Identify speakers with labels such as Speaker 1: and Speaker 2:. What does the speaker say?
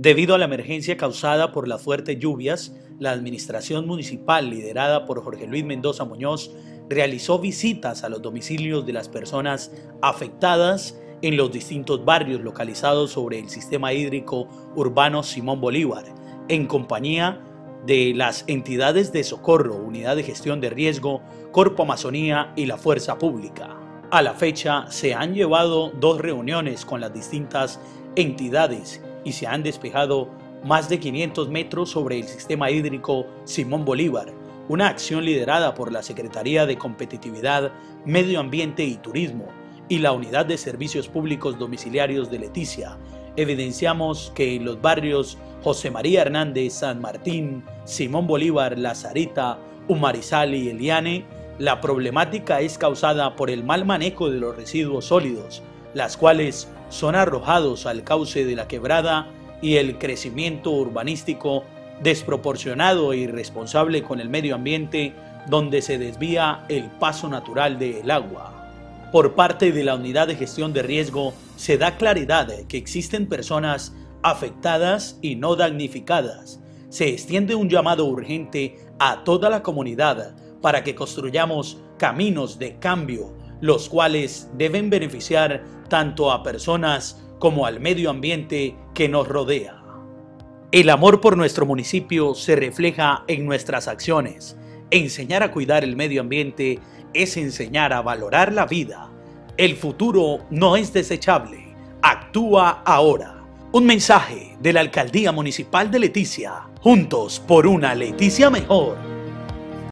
Speaker 1: Debido a la emergencia causada por las fuertes lluvias, la administración municipal liderada por Jorge Luis Mendoza Muñoz realizó visitas a los domicilios de las personas afectadas en los distintos barrios localizados sobre el sistema hídrico urbano Simón Bolívar, en compañía de las entidades de socorro, Unidad de Gestión de Riesgo, Corpo Amazonía y la Fuerza Pública. A la fecha se han llevado dos reuniones con las distintas entidades y se han despejado más de 500 metros sobre el sistema hídrico Simón Bolívar, una acción liderada por la Secretaría de Competitividad, Medio Ambiente y Turismo y la Unidad de Servicios Públicos Domiciliarios de Leticia. Evidenciamos que en los barrios José María Hernández, San Martín, Simón Bolívar, La Sarita, Umarizal y Eliane, la problemática es causada por el mal manejo de los residuos sólidos, las cuales son arrojados al cauce de la quebrada y el crecimiento urbanístico desproporcionado e irresponsable con el medio ambiente donde se desvía el paso natural del agua. Por parte de la Unidad de Gestión de Riesgo se da claridad que existen personas afectadas y no damnificadas. Se extiende un llamado urgente a toda la comunidad para que construyamos caminos de cambio, los cuales deben beneficiar tanto a personas como al medio ambiente que nos rodea. El amor por nuestro municipio se refleja en nuestras acciones. Enseñar a cuidar el medio ambiente es enseñar a valorar la vida. El futuro no es desechable. Actúa ahora. Un mensaje de la Alcaldía Municipal de Leticia. Juntos por una Leticia mejor.